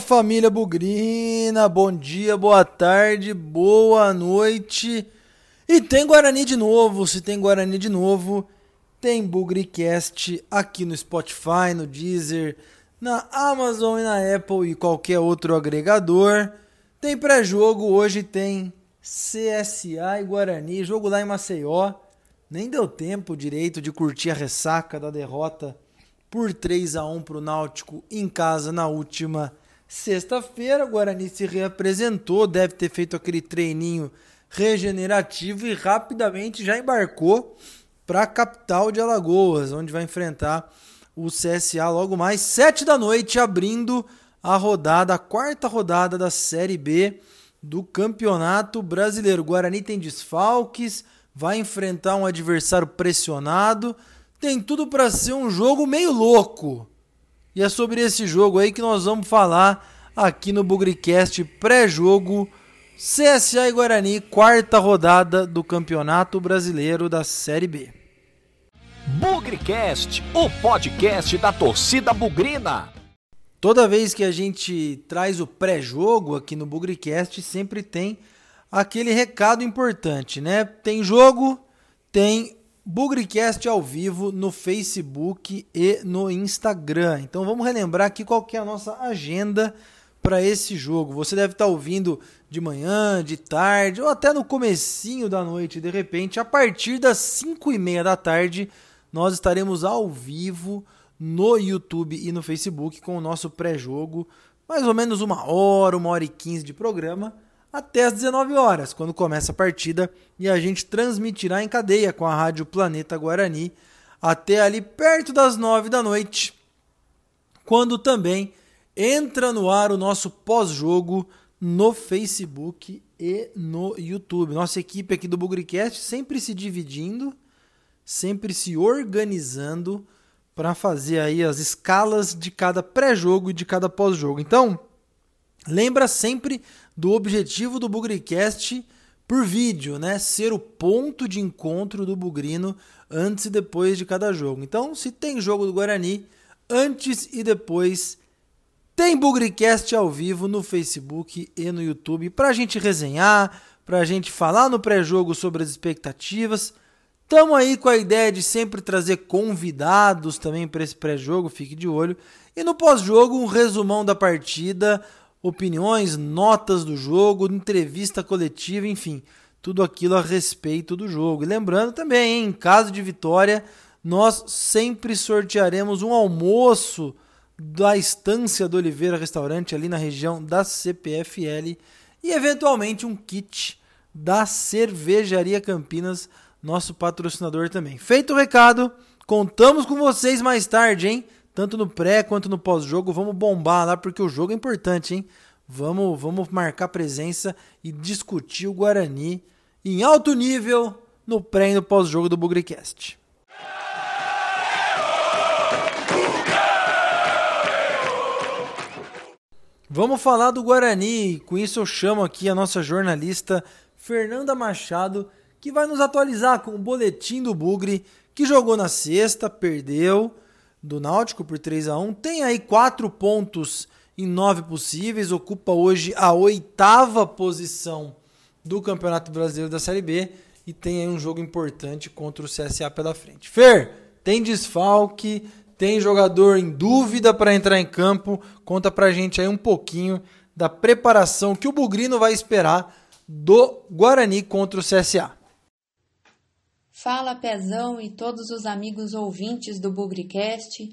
Família Bugrina, bom dia, boa tarde, boa noite. E tem Guarani de novo, se tem Guarani de novo, tem Bugricast aqui no Spotify, no Deezer, na Amazon e na Apple e qualquer outro agregador. Tem pré-jogo, hoje tem CSA e Guarani, jogo lá em Maceió. Nem deu tempo direito de curtir a ressaca da derrota por 3 a 1 para o Náutico em casa na última sexta-feira. O Guarani se reapresentou, deve ter feito aquele treininho regenerativo e rapidamente já embarcou para a capital de Alagoas, onde vai enfrentar o CSA logo mais sete da noite, abrindo a rodada, a quarta rodada da Série B do Campeonato Brasileiro. O Guarani tem desfalques, vai enfrentar um adversário pressionado tem tudo para ser um jogo meio louco. E é sobre esse jogo aí que nós vamos falar aqui no Bugricast pré-jogo CSA e Guarani, quarta rodada do Campeonato Brasileiro da Série B. Bugricast, o podcast da torcida bugrina. Toda vez que a gente traz o pré-jogo aqui no Bugricast, sempre tem aquele recado importante, né? Tem jogo, tem Bugrecast ao vivo no Facebook e no Instagram. Então vamos relembrar aqui qual que é a nossa agenda para esse jogo. Você deve estar tá ouvindo de manhã, de tarde ou até no comecinho da noite, de repente, a partir das 5 e meia da tarde, nós estaremos ao vivo no YouTube e no Facebook com o nosso pré-jogo, mais ou menos uma hora, uma hora e quinze de programa até às 19 horas, quando começa a partida e a gente transmitirá em cadeia com a Rádio Planeta Guarani até ali perto das 9 da noite, quando também entra no ar o nosso pós-jogo no Facebook e no YouTube. Nossa equipe aqui do Bugricast sempre se dividindo, sempre se organizando para fazer aí as escalas de cada pré-jogo e de cada pós-jogo. Então, lembra sempre do objetivo do Bugricast por vídeo, né? Ser o ponto de encontro do Bugrino antes e depois de cada jogo. Então, se tem jogo do Guarani, antes e depois tem Bugricast ao vivo no Facebook e no YouTube para a gente resenhar, para a gente falar no pré-jogo sobre as expectativas. Estamos aí com a ideia de sempre trazer convidados também para esse pré-jogo, fique de olho. E no pós-jogo, um resumão da partida, opiniões, notas do jogo, entrevista coletiva, enfim, tudo aquilo a respeito do jogo. E lembrando também, hein, em caso de vitória, nós sempre sortearemos um almoço da Estância do Oliveira Restaurante ali na região da CPFL e eventualmente um kit da Cervejaria Campinas, nosso patrocinador também. Feito o recado, contamos com vocês mais tarde, hein? Tanto no pré quanto no pós-jogo. Vamos bombar lá porque o jogo é importante, hein? Vamos, vamos marcar presença e discutir o Guarani em alto nível no pré e no pós-jogo do Bugricast. Vamos falar do Guarani. Com isso eu chamo aqui a nossa jornalista Fernanda Machado, que vai nos atualizar com o boletim do Bugre, que jogou na sexta, perdeu do Náutico por 3 a 1 Tem aí quatro pontos em nove possíveis, ocupa hoje a oitava posição do Campeonato Brasileiro da Série B e tem aí um jogo importante contra o CSA pela frente. Fer, tem desfalque, tem jogador em dúvida para entrar em campo. Conta pra gente aí um pouquinho da preparação que o Bugrino vai esperar do Guarani contra o CSA. Fala Pezão e todos os amigos ouvintes do Bugricast.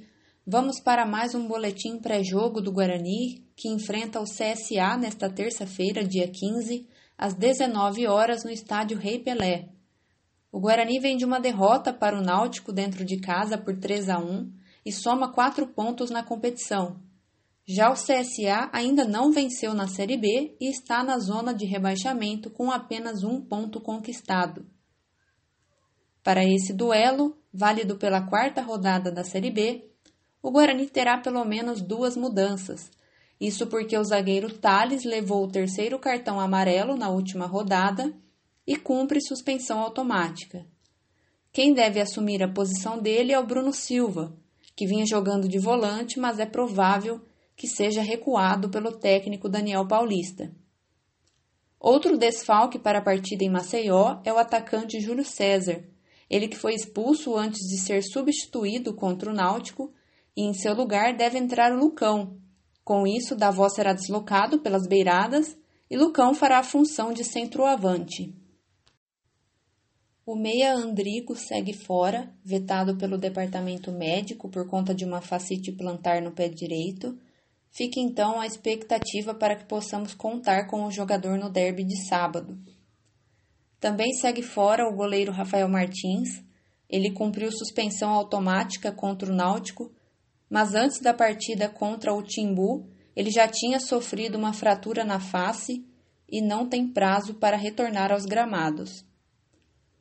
Vamos para mais um boletim pré-jogo do Guarani, que enfrenta o CSA nesta terça-feira, dia 15, às 19 horas no estádio Rei Pelé. O Guarani vem de uma derrota para o Náutico dentro de casa por 3 a 1 e soma quatro pontos na competição. Já o CSA ainda não venceu na Série B e está na zona de rebaixamento com apenas um ponto conquistado. Para esse duelo, válido pela quarta rodada da Série B, o Guarani terá pelo menos duas mudanças. Isso porque o zagueiro Thales levou o terceiro cartão amarelo na última rodada e cumpre suspensão automática. Quem deve assumir a posição dele é o Bruno Silva, que vinha jogando de volante, mas é provável que seja recuado pelo técnico Daniel Paulista. Outro desfalque para a partida em Maceió é o atacante Júlio César, ele que foi expulso antes de ser substituído contra o Náutico, e em seu lugar deve entrar o Lucão. Com isso, Davó será deslocado pelas beiradas e Lucão fará a função de centroavante. O meia Andrigo segue fora, vetado pelo departamento médico por conta de uma facite plantar no pé direito. Fica então a expectativa para que possamos contar com o jogador no derby de sábado. Também segue fora o goleiro Rafael Martins. Ele cumpriu suspensão automática contra o Náutico, mas antes da partida contra o Timbu, ele já tinha sofrido uma fratura na face e não tem prazo para retornar aos gramados.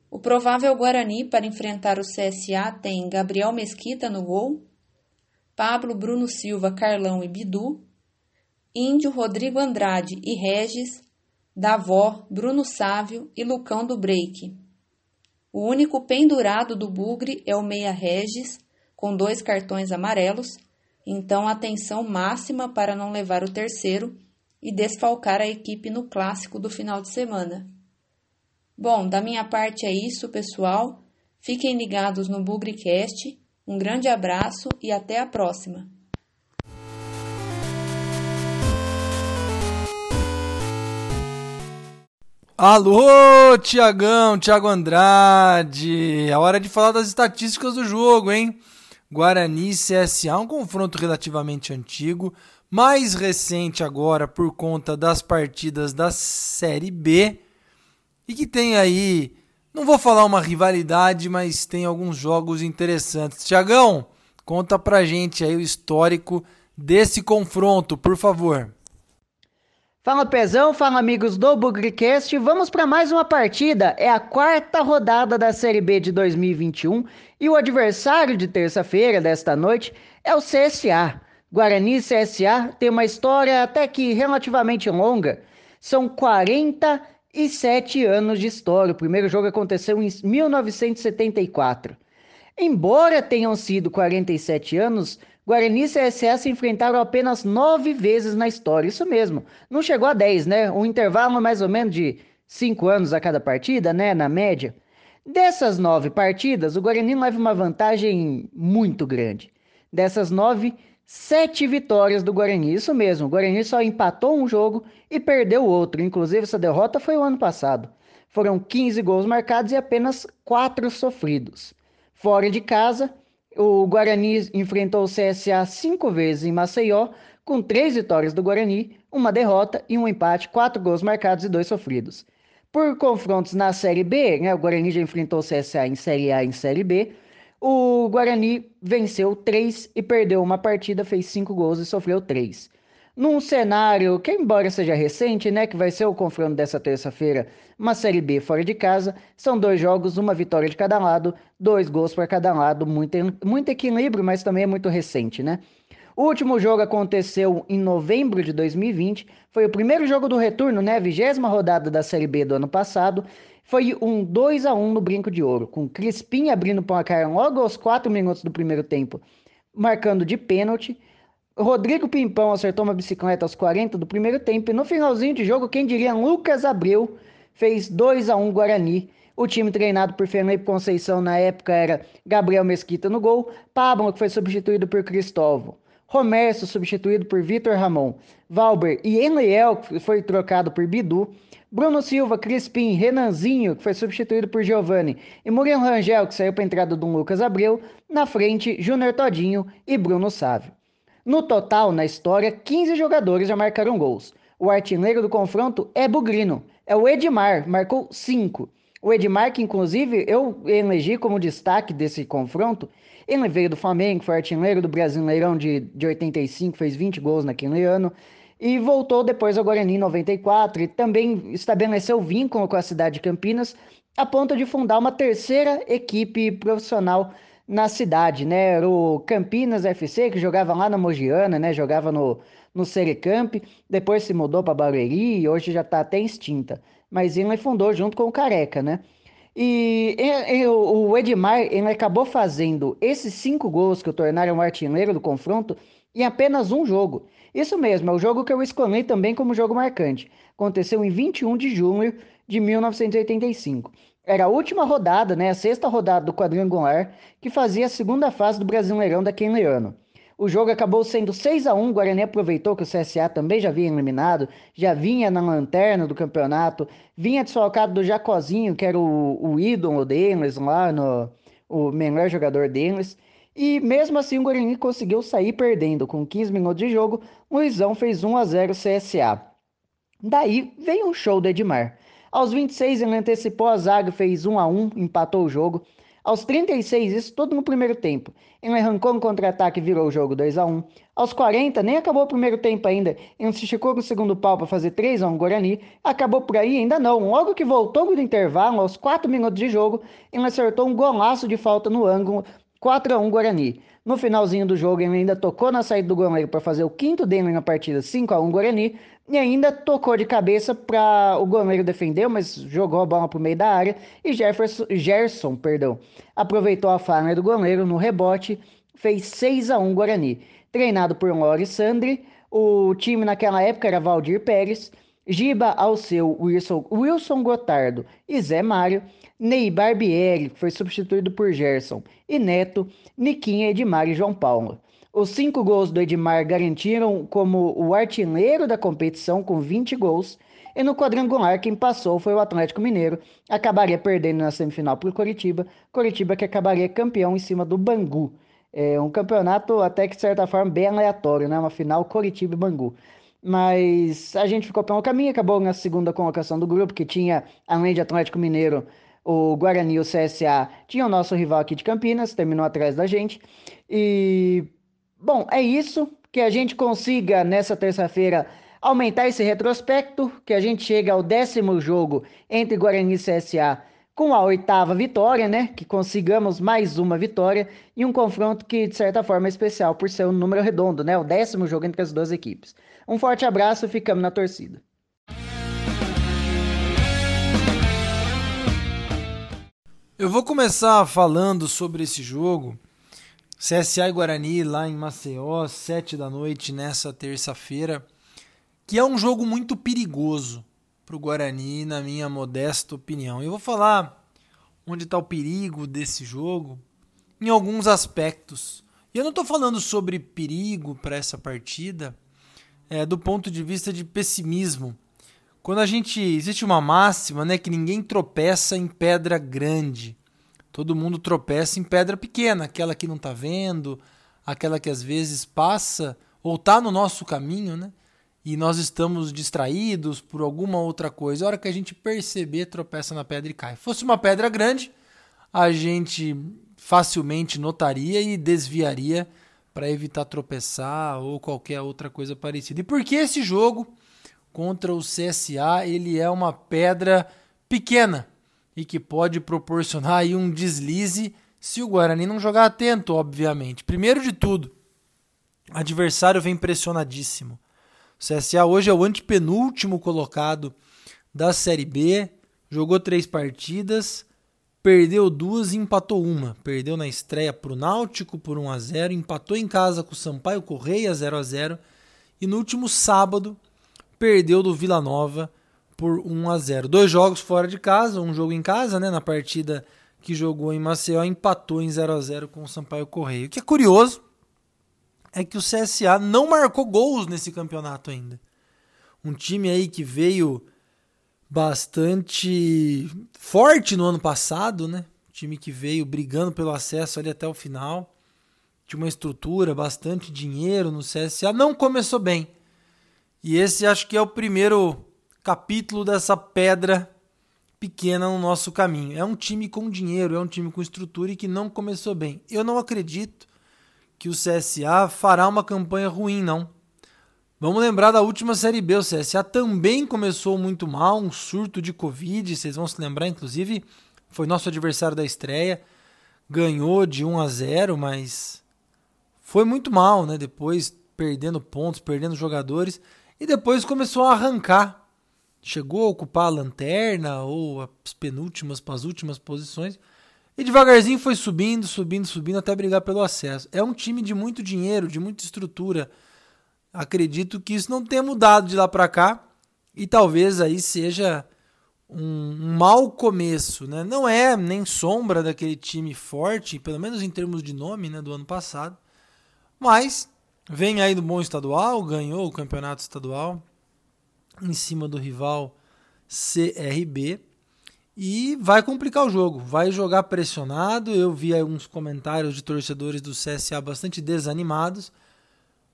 O provável Guarani para enfrentar o CSA tem Gabriel Mesquita no gol, Pablo, Bruno Silva, Carlão e Bidu, Índio, Rodrigo Andrade e Regis, Davó, Bruno Sávio e Lucão do Break. O único pendurado do Bugre é o Meia Regis, com dois cartões amarelos, então atenção máxima para não levar o terceiro e desfalcar a equipe no clássico do final de semana. Bom, da minha parte é isso, pessoal. Fiquem ligados no Bugrecast. Um grande abraço e até a próxima. Alô, Tiagão, Thiago Andrade. É hora de falar das estatísticas do jogo, hein? Guarani CSA, um confronto relativamente antigo, mais recente agora por conta das partidas da Série B e que tem aí, não vou falar uma rivalidade, mas tem alguns jogos interessantes. Tiagão, conta pra gente aí o histórico desse confronto, por favor. Fala Pezão, fala amigos do Bugrecast, vamos para mais uma partida. É a quarta rodada da Série B de 2021 e o adversário de terça-feira desta noite é o CSA. Guarani CSA tem uma história até que relativamente longa. São 40 e sete anos de história. O primeiro jogo aconteceu em 1974. Embora tenham sido 47 anos, Guarani e CSA se enfrentaram apenas nove vezes na história. Isso mesmo, não chegou a 10, né? Um intervalo mais ou menos de cinco anos a cada partida, né? Na média. Dessas nove partidas, o Guarani leva uma vantagem muito grande. Dessas nove, Sete vitórias do Guarani, isso mesmo. O Guarani só empatou um jogo e perdeu outro. Inclusive, essa derrota foi o ano passado. Foram 15 gols marcados e apenas 4 sofridos. Fora de casa, o Guarani enfrentou o CSA cinco vezes em Maceió, com três vitórias do Guarani, uma derrota e um empate, quatro gols marcados e dois sofridos. Por confrontos na Série B, né, o Guarani já enfrentou o CSA em Série A e em Série B, o Guarani venceu três e perdeu uma partida, fez cinco gols e sofreu três. Num cenário que, embora seja recente, né, que vai ser o confronto dessa terça-feira, uma Série B fora de casa, são dois jogos, uma vitória de cada lado, dois gols para cada lado, muito, muito equilíbrio, mas também é muito recente, né? O último jogo aconteceu em novembro de 2020, foi o primeiro jogo do retorno, né, vigésima rodada da Série B do ano passado, foi um 2 a 1 no Brinco de Ouro, com Crispim abrindo o placar logo aos 4 minutos do primeiro tempo, marcando de pênalti. Rodrigo Pimpão acertou uma bicicleta aos 40 do primeiro tempo e no finalzinho de jogo, quem diria Lucas Abreu fez 2 a 1 Guarani. O time treinado por Felipe Conceição na época era Gabriel Mesquita no gol, Pablo que foi substituído por Cristóvão, Romércio substituído por Vitor Ramon, Valber e Enliel que foi trocado por Bidu, Bruno Silva, Crispim, Renanzinho, que foi substituído por Giovani, e Murilo Rangel, que saiu para a entrada do Lucas Abreu, na frente, Júnior Todinho e Bruno Sávio. No total, na história, 15 jogadores já marcaram gols. O artilheiro do confronto é Bugrino, é o Edmar, marcou 5. O Edmar, que inclusive eu elegi como destaque desse confronto, ele veio do Flamengo, foi artilheiro do Brasileirão de, de 85, fez 20 gols naquele ano e voltou depois ao Guarani em 94 e também estabeleceu vínculo com a cidade de Campinas a ponto de fundar uma terceira equipe profissional na cidade, né? Era o Campinas FC, que jogava lá na Mogiana, né? Jogava no, no Serecamp, depois se mudou para Barueri e hoje já está até extinta. Mas ele fundou junto com o Careca, né? E, e, e o Edmar ele acabou fazendo esses cinco gols que o tornaram artilheiro do confronto em apenas um jogo. Isso mesmo, é o jogo que eu escolhi também como jogo marcante. Aconteceu em 21 de junho de 1985. Era a última rodada, né, a sexta rodada do quadrangular, que fazia a segunda fase do Brasileirão daquele ano. O jogo acabou sendo 6 a 1 O Guarani aproveitou que o CSA também já vinha eliminado, já vinha na lanterna do campeonato, vinha desfalcado do Jacozinho, que era o, o ídolo deles lá, no, o melhor jogador deles. E mesmo assim o Guarani conseguiu sair perdendo. Com 15 minutos de jogo, Luizão fez 1 a 0 CSA. Daí veio um show do Edmar. Aos 26 ele antecipou a zaga, fez 1 a 1 empatou o jogo. Aos 36, isso tudo no primeiro tempo. Ele arrancou um contra-ataque e virou o jogo 2 a 1 Aos 40, nem acabou o primeiro tempo ainda. Ele se esticou no segundo pau para fazer 3 a 1 Guarani. Acabou por aí? Ainda não. Logo que voltou do intervalo, aos 4 minutos de jogo, ele acertou um golaço de falta no ângulo 4 a 1 Guarani. No finalzinho do jogo, ele ainda tocou na saída do goleiro para fazer o quinto dele na partida 5 a 1 Guarani e ainda tocou de cabeça para o goleiro defender, mas jogou a bola para o meio da área e Jefferson, Gerson perdão, aproveitou a falha do goleiro no rebote, fez 6 a 1 Guarani. Treinado por Lori Sandri, o time naquela época era Valdir Pérez, Giba Alceu, Wilson, Wilson Gotardo e Zé Mário, Ney Barbieri, que foi substituído por Gerson, e Neto, Niquinha, Edmar e João Paulo. Os cinco gols do Edmar garantiram como o artilheiro da competição com 20 gols. E no quadrangular, quem passou foi o Atlético Mineiro. Acabaria perdendo na semifinal para o Coritiba. Coritiba que acabaria campeão em cima do Bangu. É um campeonato até que, de certa forma, bem aleatório, né? Uma final Coritiba e Bangu. Mas a gente ficou pelo caminho, acabou na segunda colocação do grupo, que tinha, além de Atlético Mineiro, o Guarani e o CSA, tinha o nosso rival aqui de Campinas, terminou atrás da gente. E Bom, é isso. Que a gente consiga nessa terça-feira aumentar esse retrospecto, que a gente chegue ao décimo jogo entre Guarani e CSA com a oitava vitória, né? Que consigamos mais uma vitória e um confronto que, de certa forma, é especial por ser um número redondo, né? O décimo jogo entre as duas equipes. Um forte abraço, ficamos na torcida. Eu vou começar falando sobre esse jogo CSA e Guarani lá em Maceió, 7 da noite nessa terça-feira, que é um jogo muito perigoso para o Guarani, na minha modesta opinião. Eu vou falar onde está o perigo desse jogo em alguns aspectos. E eu não estou falando sobre perigo para essa partida é, do ponto de vista de pessimismo. Quando a gente. Existe uma máxima né, que ninguém tropeça em pedra grande todo mundo tropeça em pedra pequena, aquela que não está vendo, aquela que às vezes passa ou está no nosso caminho, né? E nós estamos distraídos por alguma outra coisa. A hora que a gente perceber, tropeça na pedra e cai. Fosse uma pedra grande, a gente facilmente notaria e desviaria para evitar tropeçar ou qualquer outra coisa parecida. E por que esse jogo contra o CSA ele é uma pedra pequena? e que pode proporcionar aí um deslize se o Guarani não jogar atento, obviamente. Primeiro de tudo, adversário vem pressionadíssimo. O CSA hoje é o antepenúltimo colocado da Série B, jogou três partidas, perdeu duas e empatou uma. Perdeu na estreia para o Náutico por 1 a 0 empatou em casa com o Sampaio Correia 0 a 0 e no último sábado perdeu do Vila Nova por 1 a 0. Dois jogos fora de casa, um jogo em casa, né, na partida que jogou em Maceió, empatou em 0 a 0 com o Sampaio Correio. O que é curioso é que o CSA não marcou gols nesse campeonato ainda. Um time aí que veio bastante forte no ano passado, né? Time que veio brigando pelo acesso ali até o final. Tinha uma estrutura, bastante dinheiro no CSA. Não começou bem. E esse acho que é o primeiro capítulo dessa pedra pequena no nosso caminho. É um time com dinheiro, é um time com estrutura e que não começou bem. Eu não acredito que o CSA fará uma campanha ruim, não. Vamos lembrar da última Série B. O CSA também começou muito mal, um surto de Covid. Vocês vão se lembrar, inclusive, foi nosso adversário da estreia. Ganhou de 1 a 0, mas foi muito mal, né? Depois perdendo pontos, perdendo jogadores. E depois começou a arrancar chegou a ocupar a lanterna ou as penúltimas as últimas posições E devagarzinho foi subindo, subindo, subindo até brigar pelo acesso. É um time de muito dinheiro, de muita estrutura. Acredito que isso não tenha mudado de lá para cá e talvez aí seja um, um mau começo, né? Não é nem sombra daquele time forte, pelo menos em termos de nome, né, do ano passado. Mas vem aí do bom estadual, ganhou o campeonato estadual em cima do rival CRB e vai complicar o jogo, vai jogar pressionado. Eu vi alguns comentários de torcedores do CSA bastante desanimados,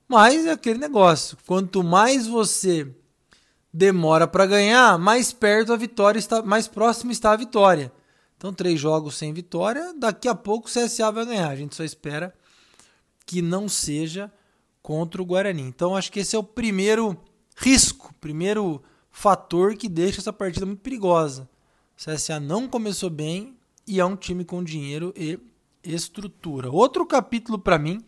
mas é aquele negócio: quanto mais você demora para ganhar, mais perto a vitória está, mais próximo está a vitória. Então, três jogos sem vitória, daqui a pouco o CSA vai ganhar. A gente só espera que não seja contra o Guarani. Então, acho que esse é o primeiro risco, primeiro fator que deixa essa partida muito perigosa. O CSA não começou bem e é um time com dinheiro e estrutura. Outro capítulo para mim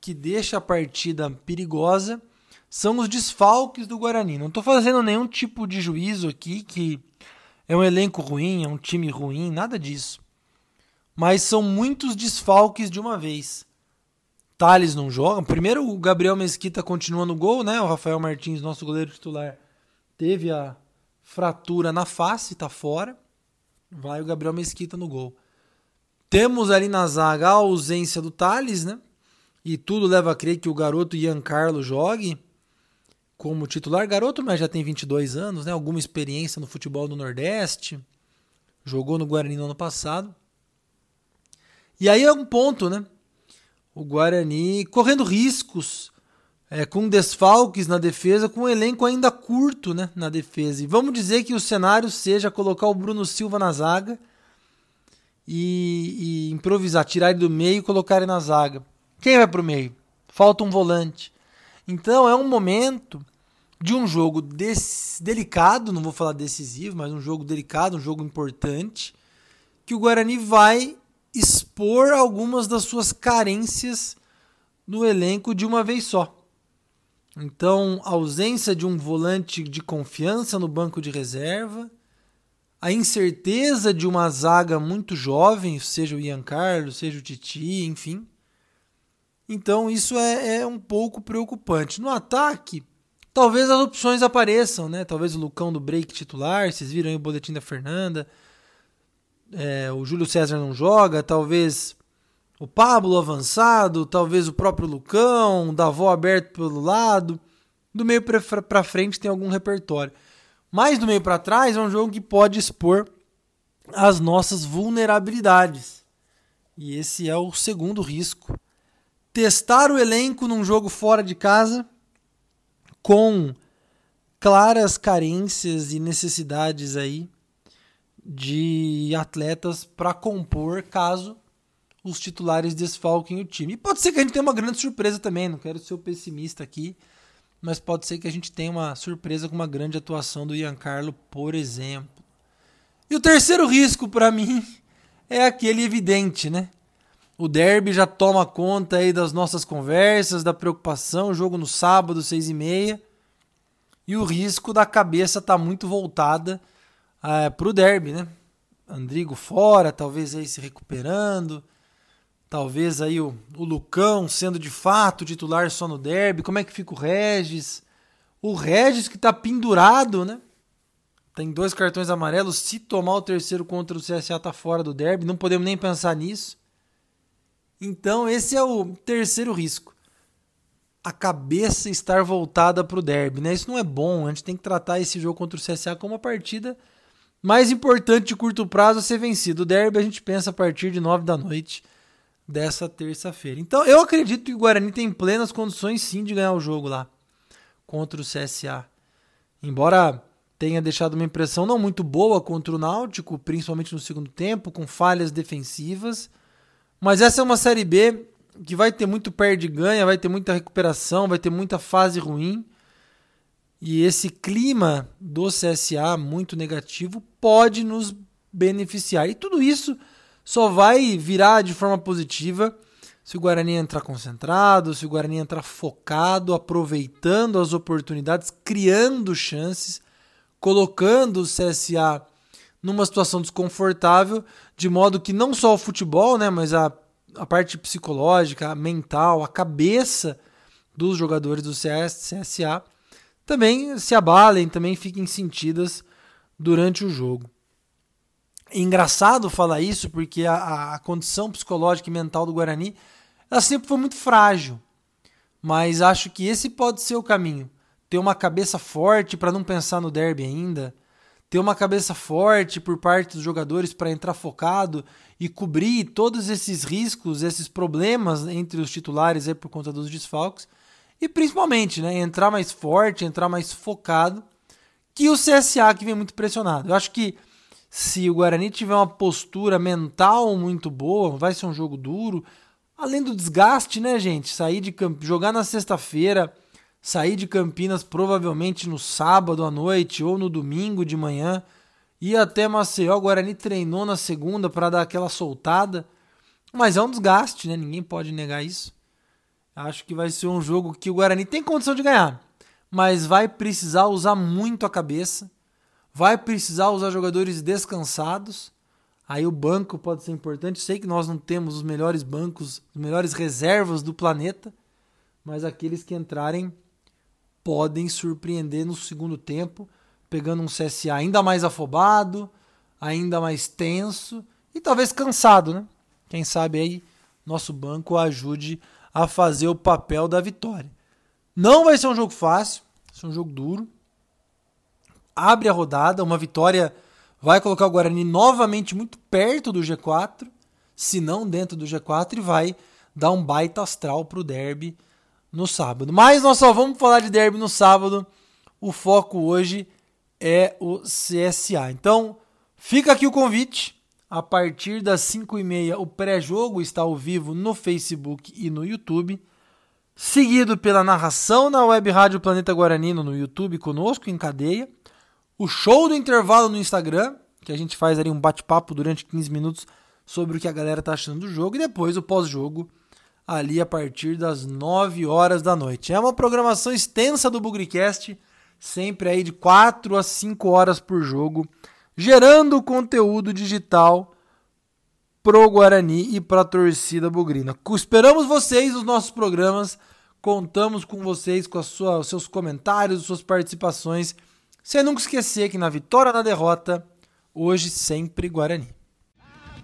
que deixa a partida perigosa são os desfalques do Guarani. Não estou fazendo nenhum tipo de juízo aqui que é um elenco ruim, é um time ruim, nada disso. Mas são muitos desfalques de uma vez. Thales não joga. Primeiro o Gabriel Mesquita continua no gol, né? O Rafael Martins, nosso goleiro titular, teve a fratura na face, tá fora. Vai o Gabriel Mesquita no gol. Temos ali na zaga a ausência do Thales, né? E tudo leva a crer que o garoto Ian Carlos jogue como titular. Garoto, mas já tem 22 anos, né? Alguma experiência no futebol do Nordeste. Jogou no Guarani no ano passado. E aí é um ponto, né? O Guarani correndo riscos é, com desfalques na defesa, com um elenco ainda curto né, na defesa. E vamos dizer que o cenário seja colocar o Bruno Silva na zaga e, e improvisar, tirar ele do meio e colocar ele na zaga. Quem vai para o meio? Falta um volante. Então é um momento de um jogo delicado, não vou falar decisivo, mas um jogo delicado, um jogo importante, que o Guarani vai expor algumas das suas carências no elenco de uma vez só. Então, a ausência de um volante de confiança no banco de reserva, a incerteza de uma zaga muito jovem, seja o Ian Carlos, seja o Titi, enfim. Então, isso é, é um pouco preocupante. No ataque, talvez as opções apareçam, né? Talvez o Lucão do break titular, vocês viram aí o boletim da Fernanda. É, o Júlio César não joga, talvez o Pablo avançado, talvez o próprio Lucão, o Davó aberto pelo lado. Do meio para frente tem algum repertório. Mas do meio para trás é um jogo que pode expor as nossas vulnerabilidades. E esse é o segundo risco. Testar o elenco num jogo fora de casa com claras carências e necessidades aí de atletas para compor caso os titulares desfalquem o time. E pode ser que a gente tenha uma grande surpresa também, não quero ser pessimista aqui, mas pode ser que a gente tenha uma surpresa com uma grande atuação do Ian Carlo, por exemplo. E o terceiro risco para mim é aquele evidente, né? O derby já toma conta aí das nossas conversas, da preocupação, jogo no sábado, seis e meia. E o risco da cabeça tá muito voltada uh, eh, para o derby, né? Andrigo fora, talvez aí se recuperando. Talvez aí o, o Lucão sendo de fato titular só no derby. Como é que fica o Regis? O Regis que está pendurado, né? Tem dois cartões amarelos. Se tomar o terceiro contra o CSA, tá fora do derby. Não podemos nem pensar nisso. Então, esse é o terceiro risco. A cabeça estar voltada para o derby. Né? Isso não é bom. A gente tem que tratar esse jogo contra o CSA como uma partida mais importante de curto prazo a ser vencido. O derby a gente pensa a partir de nove da noite dessa terça-feira. Então eu acredito que o Guarani tem plenas condições sim de ganhar o jogo lá contra o CSA. Embora tenha deixado uma impressão não muito boa contra o Náutico, principalmente no segundo tempo, com falhas defensivas. Mas essa é uma Série B que vai ter muito perde-ganha, vai ter muita recuperação, vai ter muita fase ruim. E esse clima do CSA muito negativo pode nos beneficiar. E tudo isso só vai virar de forma positiva se o Guarani entrar concentrado, se o Guarani entrar focado, aproveitando as oportunidades, criando chances, colocando o CSA numa situação desconfortável, de modo que não só o futebol, né, mas a, a parte psicológica, a mental, a cabeça dos jogadores do CS, CSA também se abalem, também fiquem sentidas durante o jogo. É engraçado falar isso porque a, a condição psicológica e mental do Guarani ela sempre foi muito frágil. Mas acho que esse pode ser o caminho. Ter uma cabeça forte para não pensar no derby ainda, ter uma cabeça forte por parte dos jogadores para entrar focado e cobrir todos esses riscos, esses problemas entre os titulares aí por conta dos desfalques e principalmente, né, entrar mais forte, entrar mais focado que o CSA que vem muito pressionado. Eu acho que se o Guarani tiver uma postura mental muito boa, vai ser um jogo duro, além do desgaste, né, gente? Sair de jogar na sexta-feira, sair de Campinas provavelmente no sábado à noite ou no domingo de manhã, ir até Maceió, o Guarani treinou na segunda para dar aquela soltada, mas é um desgaste, né? Ninguém pode negar isso. Acho que vai ser um jogo que o Guarani tem condição de ganhar, mas vai precisar usar muito a cabeça, vai precisar usar jogadores descansados. Aí o banco pode ser importante. Sei que nós não temos os melhores bancos, as melhores reservas do planeta, mas aqueles que entrarem podem surpreender no segundo tempo, pegando um CSA ainda mais afobado, ainda mais tenso e talvez cansado, né? Quem sabe aí nosso banco ajude a fazer o papel da vitória. Não vai ser um jogo fácil, vai ser um jogo duro. Abre a rodada, uma vitória vai colocar o Guarani novamente muito perto do G4, se não dentro do G4, e vai dar um baita astral para o derby no sábado. Mas nós só vamos falar de derby no sábado. O foco hoje é o CSA. Então, fica aqui o convite a partir das 5 e meia, o pré-jogo está ao vivo no Facebook e no YouTube. Seguido pela narração na Web Rádio Planeta Guaranino no YouTube conosco em cadeia. O show do intervalo no Instagram, que a gente faz ali um bate-papo durante 15 minutos sobre o que a galera tá achando do jogo. E depois o pós-jogo ali a partir das 9 horas da noite. É uma programação extensa do Bugricast, sempre aí de 4 a 5 horas por jogo gerando conteúdo digital pro Guarani e pra torcida bugrina. Esperamos vocês nos nossos programas, contamos com vocês, com sua, os seus comentários, suas participações. Sem nunca esquecer que na vitória na derrota, hoje sempre Guarani.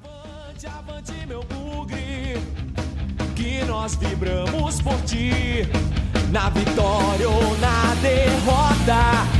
Avante, avante, meu bugre, que nós vibramos por ti, na vitória ou na derrota